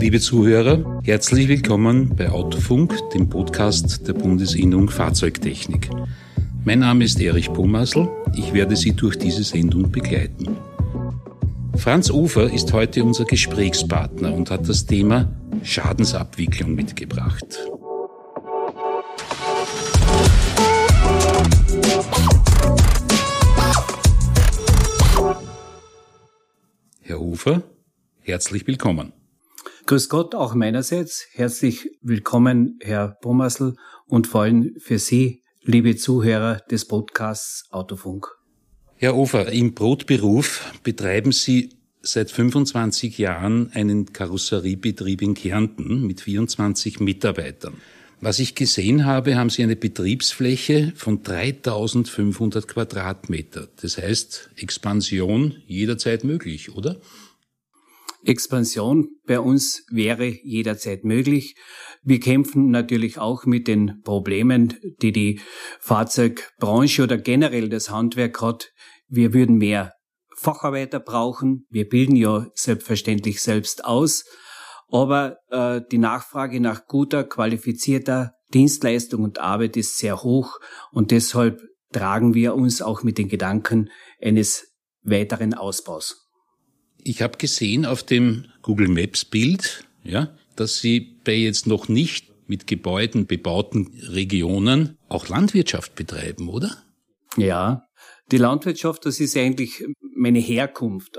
Liebe Zuhörer, herzlich willkommen bei Autofunk, dem Podcast der Bundesinnung Fahrzeugtechnik. Mein Name ist Erich Pomassel, ich werde Sie durch diese Sendung begleiten. Franz Ufer ist heute unser Gesprächspartner und hat das Thema Schadensabwicklung mitgebracht. Herr Ufer, herzlich willkommen. Grüß Gott auch meinerseits. Herzlich willkommen, Herr Pomassel, und vor allem für Sie, liebe Zuhörer des Podcasts Autofunk. Herr Ufer, im Brotberuf betreiben Sie seit 25 Jahren einen Karosseriebetrieb in Kärnten mit 24 Mitarbeitern. Was ich gesehen habe, haben Sie eine Betriebsfläche von 3500 Quadratmeter. Das heißt, Expansion jederzeit möglich, oder? Expansion bei uns wäre jederzeit möglich. Wir kämpfen natürlich auch mit den Problemen, die die Fahrzeugbranche oder generell das Handwerk hat. Wir würden mehr Facharbeiter brauchen. Wir bilden ja selbstverständlich selbst aus. Aber äh, die Nachfrage nach guter, qualifizierter Dienstleistung und Arbeit ist sehr hoch und deshalb tragen wir uns auch mit den Gedanken eines weiteren Ausbaus. Ich habe gesehen auf dem Google Maps Bild, ja, dass Sie bei jetzt noch nicht mit Gebäuden bebauten Regionen auch Landwirtschaft betreiben, oder? Ja, die Landwirtschaft, das ist eigentlich meine Herkunft.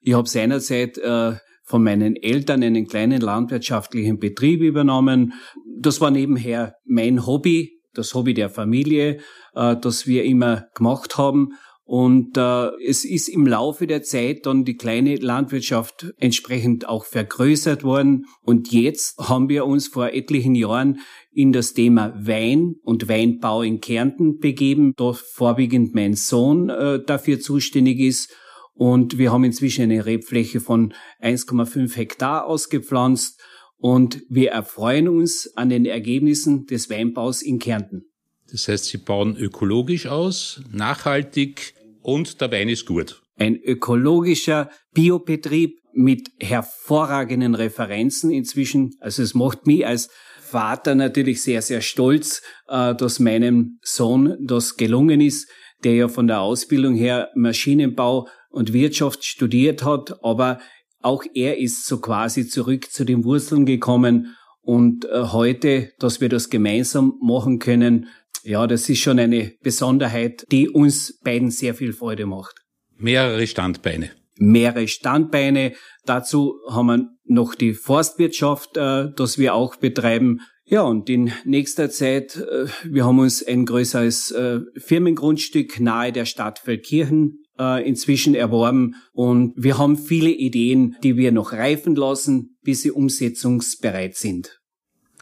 Ich habe seinerzeit äh, von meinen Eltern einen kleinen landwirtschaftlichen Betrieb übernommen. Das war nebenher mein Hobby, das Hobby der Familie, äh, das wir immer gemacht haben. Und äh, es ist im Laufe der Zeit dann die kleine Landwirtschaft entsprechend auch vergrößert worden. Und jetzt haben wir uns vor etlichen Jahren in das Thema Wein und Weinbau in Kärnten begeben, da vorwiegend mein Sohn äh, dafür zuständig ist. Und wir haben inzwischen eine Rebfläche von 1,5 Hektar ausgepflanzt und wir erfreuen uns an den Ergebnissen des Weinbaus in Kärnten. Das heißt, Sie bauen ökologisch aus, nachhaltig, und der Wein ist gut. Ein ökologischer Biobetrieb mit hervorragenden Referenzen inzwischen. Also es macht mich als Vater natürlich sehr, sehr stolz, äh, dass meinem Sohn das gelungen ist, der ja von der Ausbildung her Maschinenbau und Wirtschaft studiert hat, aber auch er ist so quasi zurück zu den Wurzeln gekommen und äh, heute, dass wir das gemeinsam machen können, ja, das ist schon eine Besonderheit, die uns beiden sehr viel Freude macht. Mehrere Standbeine. Mehrere Standbeine. Dazu haben wir noch die Forstwirtschaft, äh, das wir auch betreiben. Ja, und in nächster Zeit, äh, wir haben uns ein größeres äh, Firmengrundstück nahe der Stadt Feldkirchen äh, inzwischen erworben und wir haben viele Ideen, die wir noch reifen lassen, bis sie umsetzungsbereit sind.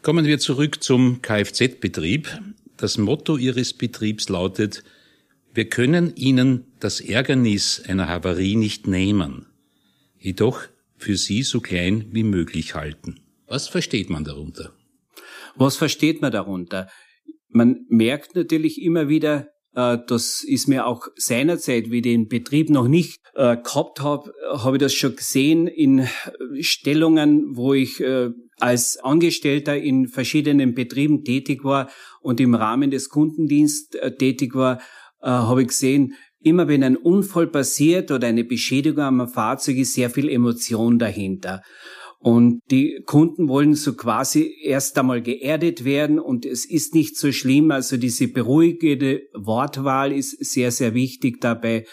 Kommen wir zurück zum Kfz-Betrieb. Das Motto Ihres Betriebs lautet, wir können Ihnen das Ärgernis einer Havarie nicht nehmen, jedoch für Sie so klein wie möglich halten. Was versteht man darunter? Was versteht man darunter? Man merkt natürlich immer wieder, das ist mir auch seinerzeit, wie ich den Betrieb noch nicht äh, gehabt habe, habe ich das schon gesehen in Stellungen, wo ich äh, als Angestellter in verschiedenen Betrieben tätig war und im Rahmen des Kundendienst äh, tätig war, äh, habe ich gesehen, immer wenn ein Unfall passiert oder eine Beschädigung am Fahrzeug ist, sehr viel Emotion dahinter. Und die Kunden wollen so quasi erst einmal geerdet werden. Und es ist nicht so schlimm. Also diese beruhigende Wortwahl ist sehr, sehr wichtig dabei.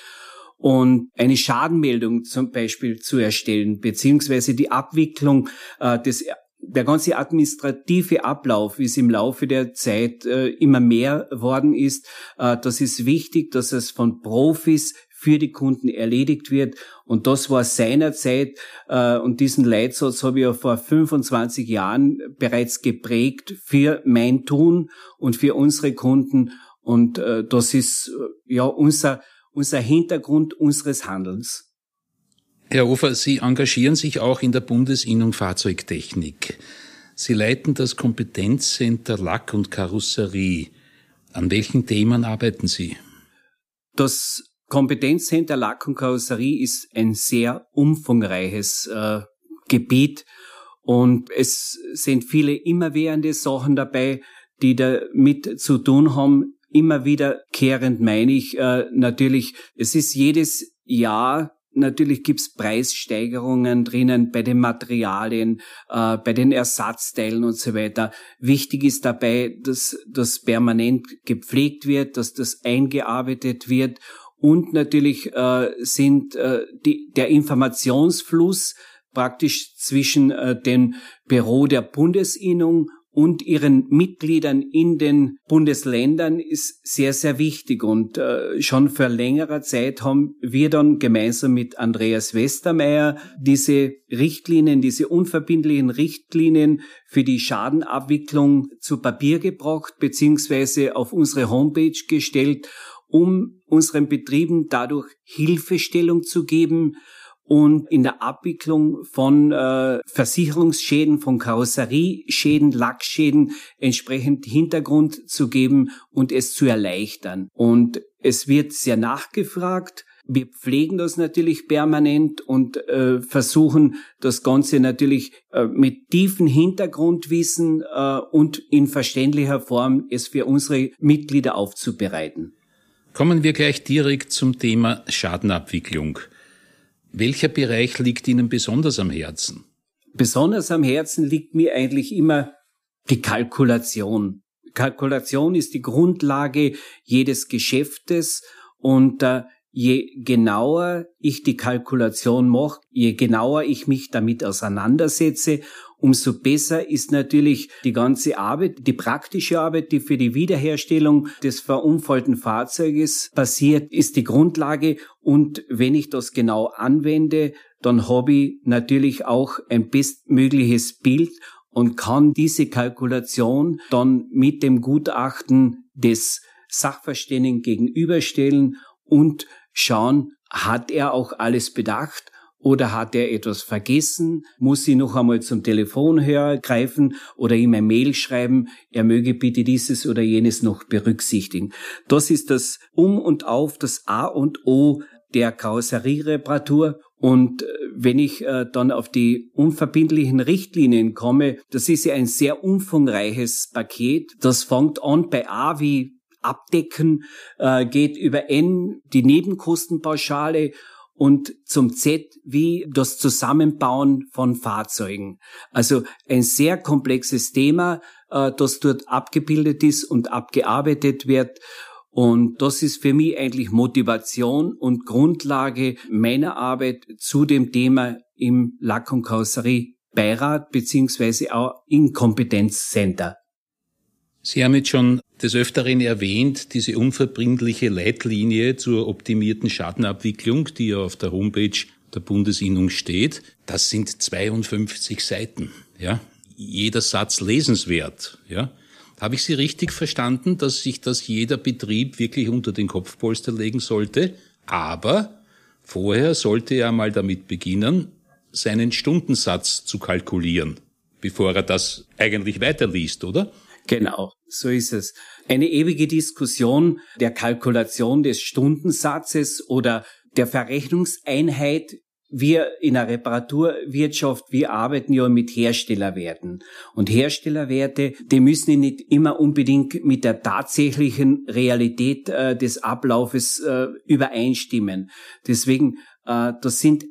Und eine Schadenmeldung zum Beispiel zu erstellen, beziehungsweise die Abwicklung äh, des der ganze administrative Ablauf, wie es im Laufe der Zeit äh, immer mehr worden ist, äh, das ist wichtig, dass es von Profis für die Kunden erledigt wird. Und das war seinerzeit, äh, und diesen Leitsatz habe ich ja vor 25 Jahren bereits geprägt für mein Tun und für unsere Kunden. Und äh, das ist äh, ja unser, unser Hintergrund unseres Handelns. Herr Hofer, Sie engagieren sich auch in der Bundesinnung Fahrzeugtechnik. Sie leiten das Kompetenzcenter Lack und Karosserie. An welchen Themen arbeiten Sie? Das Kompetenzcenter Lack und Karosserie ist ein sehr umfangreiches äh, Gebiet Und es sind viele immerwährende Sachen dabei, die damit zu tun haben. Immer wiederkehrend meine ich äh, natürlich, es ist jedes Jahr Natürlich gibt's Preissteigerungen drinnen bei den Materialien, äh, bei den Ersatzteilen und so weiter. Wichtig ist dabei, dass das permanent gepflegt wird, dass das eingearbeitet wird und natürlich äh, sind äh, die, der Informationsfluss praktisch zwischen äh, dem Büro der Bundesinnung und ihren Mitgliedern in den Bundesländern ist sehr, sehr wichtig. Und äh, schon vor längerer Zeit haben wir dann gemeinsam mit Andreas Westermeier diese Richtlinien, diese unverbindlichen Richtlinien für die Schadenabwicklung zu Papier gebracht, beziehungsweise auf unsere Homepage gestellt, um unseren Betrieben dadurch Hilfestellung zu geben, und in der Abwicklung von äh, Versicherungsschäden, von Karosserieschäden, Lackschäden entsprechend Hintergrund zu geben und es zu erleichtern. Und es wird sehr nachgefragt. Wir pflegen das natürlich permanent und äh, versuchen das Ganze natürlich äh, mit tiefen Hintergrundwissen äh, und in verständlicher Form es für unsere Mitglieder aufzubereiten. Kommen wir gleich direkt zum Thema Schadenabwicklung. Welcher Bereich liegt Ihnen besonders am Herzen? Besonders am Herzen liegt mir eigentlich immer die Kalkulation. Kalkulation ist die Grundlage jedes Geschäftes und äh, je genauer ich die Kalkulation mache, je genauer ich mich damit auseinandersetze, umso besser ist natürlich die ganze Arbeit, die praktische Arbeit, die für die Wiederherstellung des verunfallten Fahrzeuges passiert, ist die Grundlage. Und wenn ich das genau anwende, dann habe ich natürlich auch ein bestmögliches Bild und kann diese Kalkulation dann mit dem Gutachten des Sachverständigen gegenüberstellen und schauen, hat er auch alles bedacht oder hat er etwas vergessen? Muss sie noch einmal zum Telefonhörer greifen oder ihm ein Mail schreiben, er möge bitte dieses oder jenes noch berücksichtigen? Das ist das Um und Auf, das A und O der Karosseriereparatur. Und äh, wenn ich äh, dann auf die unverbindlichen Richtlinien komme, das ist ja ein sehr umfangreiches Paket. Das fängt an bei A wie Abdecken, äh, geht über N die Nebenkostenpauschale und zum Z wie das Zusammenbauen von Fahrzeugen. Also ein sehr komplexes Thema, äh, das dort abgebildet ist und abgearbeitet wird. Und das ist für mich eigentlich Motivation und Grundlage meiner Arbeit zu dem Thema im Lack- und Karosserie Beirat beziehungsweise auch im Kompetenzcenter. Sie haben jetzt schon des Öfteren erwähnt, diese unverbindliche Leitlinie zur optimierten Schadenabwicklung, die ja auf der Homepage der Bundesinnung steht. Das sind 52 Seiten, ja. Jeder Satz lesenswert, ja. Habe ich Sie richtig verstanden, dass sich das jeder Betrieb wirklich unter den Kopfpolster legen sollte? Aber vorher sollte er mal damit beginnen, seinen Stundensatz zu kalkulieren, bevor er das eigentlich weiterliest, oder? Genau, so ist es. Eine ewige Diskussion der Kalkulation des Stundensatzes oder der Verrechnungseinheit. Wir in der Reparaturwirtschaft, wir arbeiten ja mit Herstellerwerten. Und Herstellerwerte, die müssen nicht immer unbedingt mit der tatsächlichen Realität äh, des Ablaufes äh, übereinstimmen. Deswegen, äh, das sind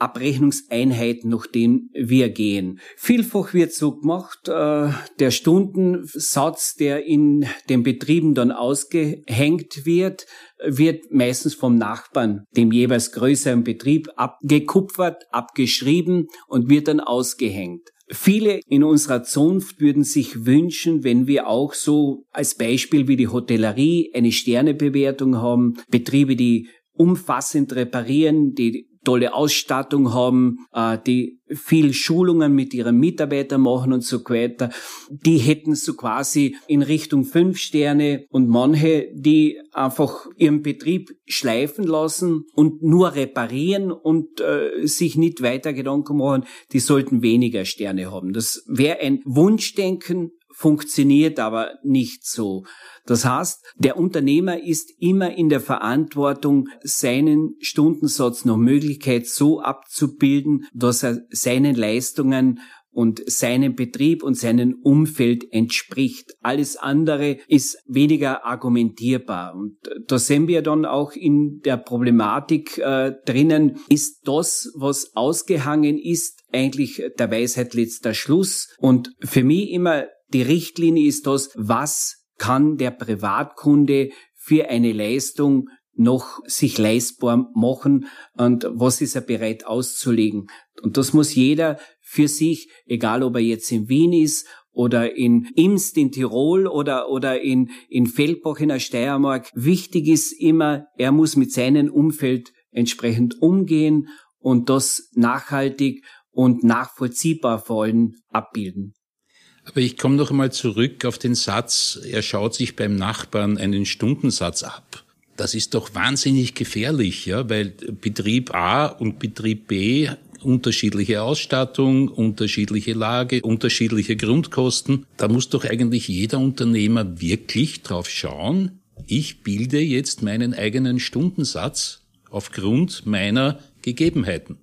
Abrechnungseinheit, nach denen wir gehen. Vielfach wird so gemacht, äh, der Stundensatz, der in den Betrieben dann ausgehängt wird, wird meistens vom Nachbarn, dem jeweils größeren Betrieb, abgekupfert, abgeschrieben und wird dann ausgehängt. Viele in unserer Zunft würden sich wünschen, wenn wir auch so als Beispiel wie die Hotellerie eine Sternebewertung haben, Betriebe, die umfassend reparieren, die tolle Ausstattung haben, äh, die viel Schulungen mit ihren Mitarbeitern machen und so weiter. Die hätten so quasi in Richtung fünf Sterne und manche, die einfach ihren Betrieb schleifen lassen und nur reparieren und äh, sich nicht weiter Gedanken machen, die sollten weniger Sterne haben. Das wäre ein Wunschdenken, funktioniert aber nicht so. Das heißt, der Unternehmer ist immer in der Verantwortung, seinen Stundensatz nach Möglichkeit so abzubilden, dass er seinen Leistungen und seinem Betrieb und seinem Umfeld entspricht. Alles andere ist weniger argumentierbar. Und da sehen wir dann auch in der Problematik äh, drinnen, ist das, was ausgehangen ist, eigentlich der Weisheit letzter Schluss. Und für mich immer die Richtlinie ist das, was kann der Privatkunde für eine Leistung noch sich leistbar machen und was ist er bereit auszulegen. Und das muss jeder für sich, egal ob er jetzt in Wien ist oder in Imst in Tirol oder, oder in, in Feldbach in der Steiermark. Wichtig ist immer, er muss mit seinem Umfeld entsprechend umgehen und das nachhaltig und nachvollziehbar vor allem abbilden. Aber ich komme noch einmal zurück auf den Satz, er schaut sich beim Nachbarn einen Stundensatz ab. Das ist doch wahnsinnig gefährlich, ja, weil Betrieb A und Betrieb B unterschiedliche Ausstattung, unterschiedliche Lage, unterschiedliche Grundkosten. Da muss doch eigentlich jeder Unternehmer wirklich drauf schauen, ich bilde jetzt meinen eigenen Stundensatz aufgrund meiner Gegebenheiten.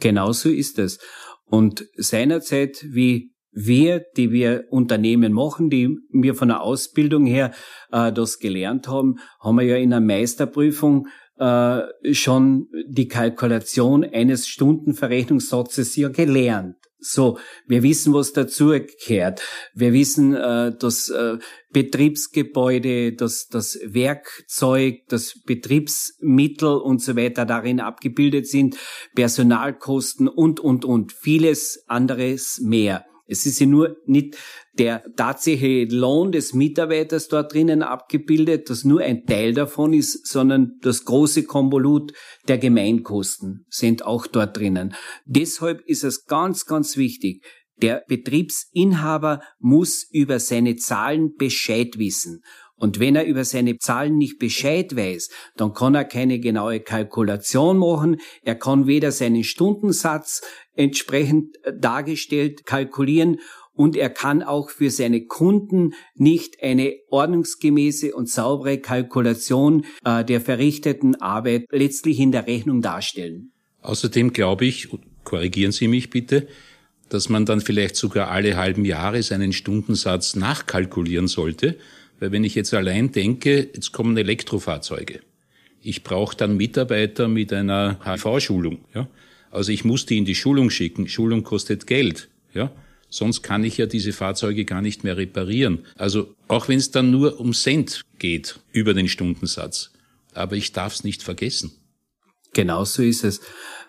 Genauso ist es. Und seinerzeit, wie wir, die wir Unternehmen machen, die wir von der Ausbildung her äh, das gelernt haben, haben wir ja in der Meisterprüfung äh, schon die Kalkulation eines Stundenverrechnungssatzes ja gelernt. So, wir wissen, was dazu gehört. Wir wissen, äh, dass äh, Betriebsgebäude, dass das Werkzeug, das Betriebsmittel und so weiter darin abgebildet sind, Personalkosten und, und, und vieles anderes mehr. Es ist ja nur nicht der tatsächliche Lohn des Mitarbeiters dort drinnen abgebildet, das nur ein Teil davon ist, sondern das große Konvolut der Gemeinkosten sind auch dort drinnen. Deshalb ist es ganz, ganz wichtig, der Betriebsinhaber muss über seine Zahlen Bescheid wissen. Und wenn er über seine Zahlen nicht Bescheid weiß, dann kann er keine genaue Kalkulation machen. Er kann weder seinen Stundensatz entsprechend äh, dargestellt kalkulieren und er kann auch für seine Kunden nicht eine ordnungsgemäße und saubere Kalkulation äh, der verrichteten Arbeit letztlich in der Rechnung darstellen. Außerdem glaube ich, korrigieren Sie mich bitte, dass man dann vielleicht sogar alle halben Jahre seinen Stundensatz nachkalkulieren sollte, weil wenn ich jetzt allein denke, jetzt kommen Elektrofahrzeuge. Ich brauche dann Mitarbeiter mit einer HV-Schulung. Ja? Also ich muss die in die Schulung schicken. Schulung kostet Geld. Ja? Sonst kann ich ja diese Fahrzeuge gar nicht mehr reparieren. Also auch wenn es dann nur um Cent geht über den Stundensatz. Aber ich darf es nicht vergessen. Genauso ist es.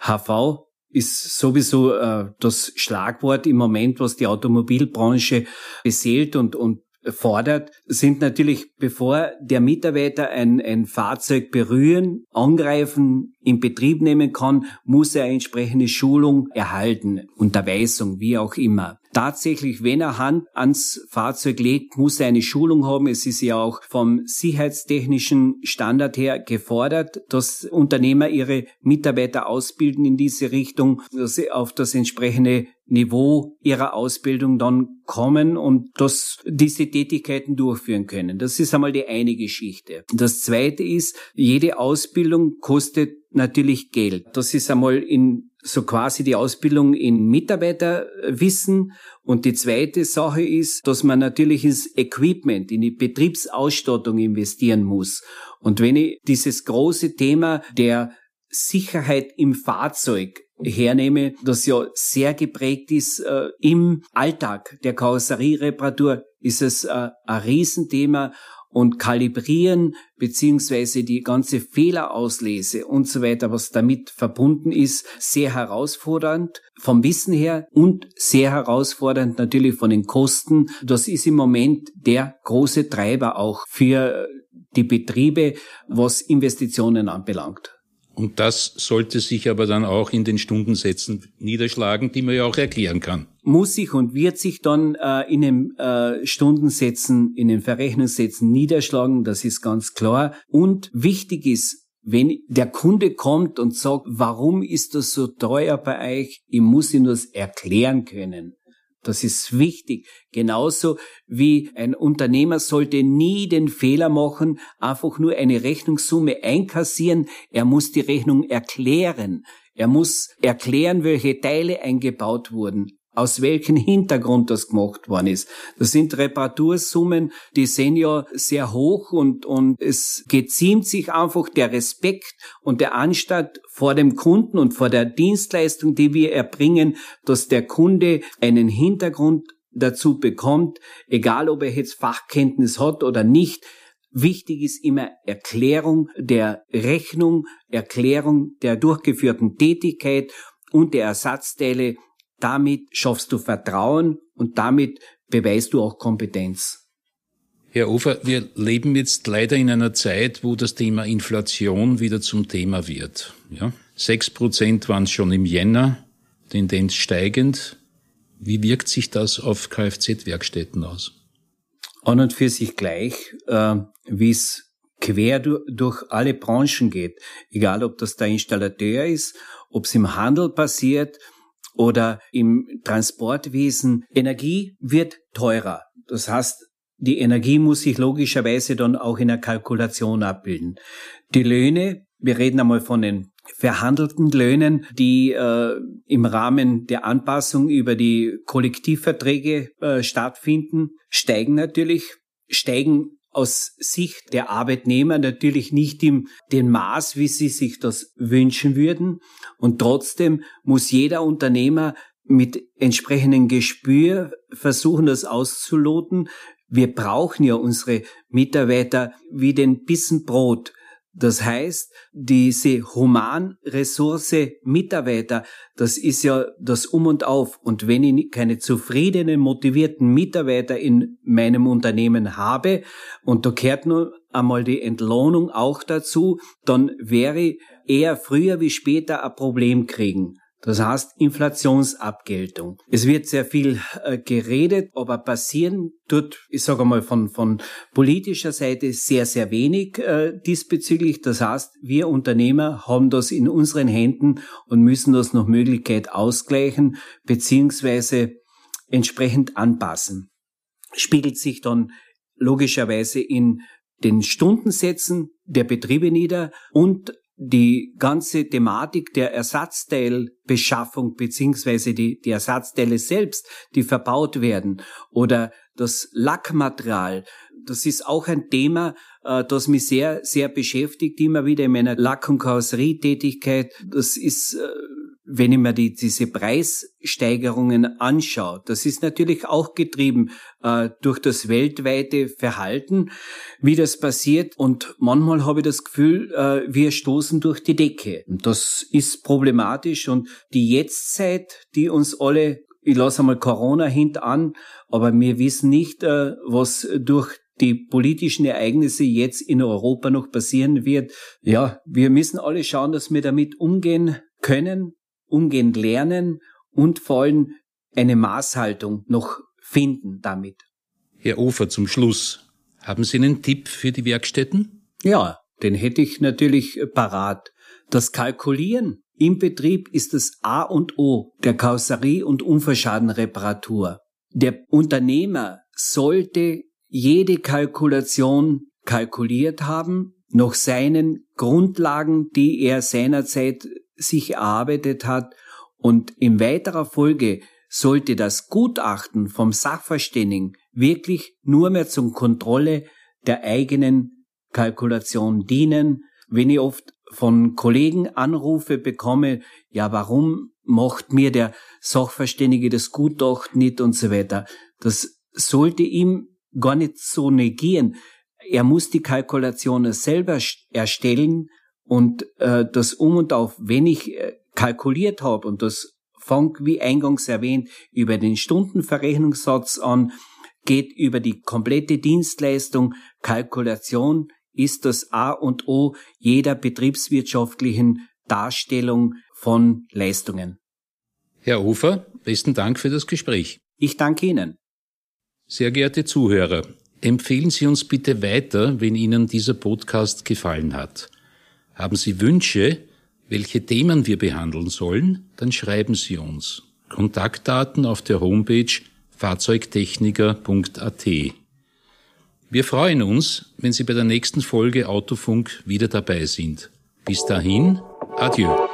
HV ist sowieso äh, das Schlagwort im Moment, was die Automobilbranche beseelt und, und fordert, sind natürlich, bevor der Mitarbeiter ein, ein Fahrzeug berühren, angreifen, in Betrieb nehmen kann, muss er entsprechende Schulung erhalten, Unterweisung, wie auch immer. Tatsächlich, wenn er Hand ans Fahrzeug legt, muss er eine Schulung haben. Es ist ja auch vom sicherheitstechnischen Standard her gefordert, dass Unternehmer ihre Mitarbeiter ausbilden in diese Richtung, dass sie auf das entsprechende Niveau ihrer Ausbildung dann kommen und dass diese Tätigkeiten durchführen können. Das ist einmal die eine Geschichte. Das zweite ist, jede Ausbildung kostet natürlich Geld. Das ist einmal in so quasi die Ausbildung in Mitarbeiterwissen. Und die zweite Sache ist, dass man natürlich ins Equipment, in die Betriebsausstattung investieren muss. Und wenn ich dieses große Thema der Sicherheit im Fahrzeug hernehme, das ja sehr geprägt ist äh, im Alltag der Karosseriereparatur, ist es äh, ein Riesenthema und kalibrieren beziehungsweise die ganze Fehlerauslese und so weiter, was damit verbunden ist, sehr herausfordernd vom Wissen her und sehr herausfordernd natürlich von den Kosten. Das ist im Moment der große Treiber auch für die Betriebe, was Investitionen anbelangt. Und das sollte sich aber dann auch in den Stundensätzen niederschlagen, die man ja auch erklären kann. Muss sich und wird sich dann äh, in den äh, Stundensätzen, in den Verrechnungssätzen niederschlagen, das ist ganz klar. Und wichtig ist, wenn der Kunde kommt und sagt, warum ist das so teuer bei euch, ich muss ihm das erklären können. Das ist wichtig. Genauso wie ein Unternehmer sollte nie den Fehler machen, einfach nur eine Rechnungssumme einkassieren. Er muss die Rechnung erklären. Er muss erklären, welche Teile eingebaut wurden. Aus welchem Hintergrund das gemacht worden ist. Das sind Reparatursummen, die sind ja sehr hoch und, und es geziemt sich einfach der Respekt und der Anstand vor dem Kunden und vor der Dienstleistung, die wir erbringen, dass der Kunde einen Hintergrund dazu bekommt, egal ob er jetzt Fachkenntnis hat oder nicht, Wichtig ist immer Erklärung der Rechnung, Erklärung der durchgeführten Tätigkeit und der Ersatzteile. Damit schaffst du Vertrauen und damit beweist du auch Kompetenz. Herr Ofer, wir leben jetzt leider in einer Zeit, wo das Thema Inflation wieder zum Thema wird. Ja? Sechs Prozent waren es schon im Jänner, Tendenz steigend. Wie wirkt sich das auf Kfz-Werkstätten aus? an und für sich gleich, äh, wie es quer durch, durch alle Branchen geht. Egal, ob das der Installateur ist, ob es im Handel passiert oder im Transportwesen. Energie wird teurer. Das heißt, die Energie muss sich logischerweise dann auch in der Kalkulation abbilden. Die Löhne, wir reden einmal von den verhandelten Löhnen, die äh, im Rahmen der Anpassung über die Kollektivverträge äh, stattfinden, steigen natürlich, steigen aus Sicht der Arbeitnehmer natürlich nicht im dem Maß, wie sie sich das wünschen würden. Und trotzdem muss jeder Unternehmer mit entsprechendem Gespür versuchen, das auszuloten. Wir brauchen ja unsere Mitarbeiter wie den Bissen Brot. Das heißt, diese Humanressource Mitarbeiter, das ist ja das Um und Auf. Und wenn ich keine zufriedenen, motivierten Mitarbeiter in meinem Unternehmen habe, und da kehrt nur einmal die Entlohnung auch dazu, dann wäre ich eher früher wie später ein Problem kriegen. Das heißt Inflationsabgeltung. Es wird sehr viel äh, geredet, aber passieren tut, ich sage mal von, von politischer Seite sehr, sehr wenig äh, diesbezüglich. Das heißt, wir Unternehmer haben das in unseren Händen und müssen das nach Möglichkeit ausgleichen beziehungsweise entsprechend anpassen. Spiegelt sich dann logischerweise in den Stundensätzen der Betriebe nieder und die ganze Thematik der Ersatzteilbeschaffung beziehungsweise die, die Ersatzteile selbst, die verbaut werden oder das Lackmaterial, das ist auch ein Thema, äh, das mich sehr, sehr beschäftigt, immer wieder in meiner Lack- und Karosserietätigkeit. Das ist äh, wenn ich mir die, diese Preissteigerungen anschaue, das ist natürlich auch getrieben äh, durch das weltweite Verhalten, wie das passiert. Und manchmal habe ich das Gefühl, äh, wir stoßen durch die Decke. Und das ist problematisch. Und die Jetztzeit, die uns alle, ich lasse einmal Corona hintan, aber wir wissen nicht, äh, was durch die politischen Ereignisse jetzt in Europa noch passieren wird. Ja, wir müssen alle schauen, dass wir damit umgehen können umgehend lernen und vor allem eine Maßhaltung noch finden damit. Herr Ofer, zum Schluss. Haben Sie einen Tipp für die Werkstätten? Ja, den hätte ich natürlich parat. Das Kalkulieren im Betrieb ist das A und O der Karosserie- und Unfallschadenreparatur. Der Unternehmer sollte jede Kalkulation kalkuliert haben, nach seinen Grundlagen, die er seinerzeit sich erarbeitet hat und in weiterer Folge sollte das Gutachten vom Sachverständigen wirklich nur mehr zum Kontrolle der eigenen Kalkulation dienen. Wenn ich oft von Kollegen Anrufe bekomme, ja, warum macht mir der Sachverständige das Gutachten nicht und so weiter. Das sollte ihm gar nicht so negieren. Er muss die Kalkulation selber erstellen und äh, das Um und Auf, wenn ich äh, kalkuliert habe, und das fängt, wie eingangs erwähnt, über den Stundenverrechnungssatz an, geht über die komplette Dienstleistung, Kalkulation ist das A und O jeder betriebswirtschaftlichen Darstellung von Leistungen. Herr Ufer, besten Dank für das Gespräch. Ich danke Ihnen. Sehr geehrte Zuhörer, empfehlen Sie uns bitte weiter, wenn Ihnen dieser Podcast gefallen hat. Haben Sie Wünsche, welche Themen wir behandeln sollen? Dann schreiben Sie uns. Kontaktdaten auf der Homepage fahrzeugtechniker.at. Wir freuen uns, wenn Sie bei der nächsten Folge Autofunk wieder dabei sind. Bis dahin, adieu.